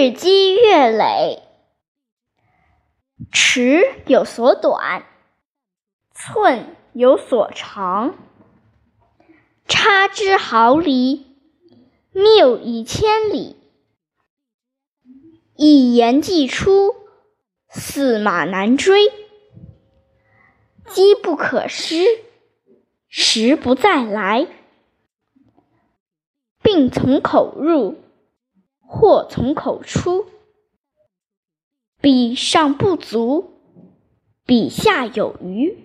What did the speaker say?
日积月累，尺有所短，寸有所长。差之毫厘，谬以千里。一言既出，驷马难追。机不可失，时不再来。病从口入，祸从口出。比上不足，比下有余。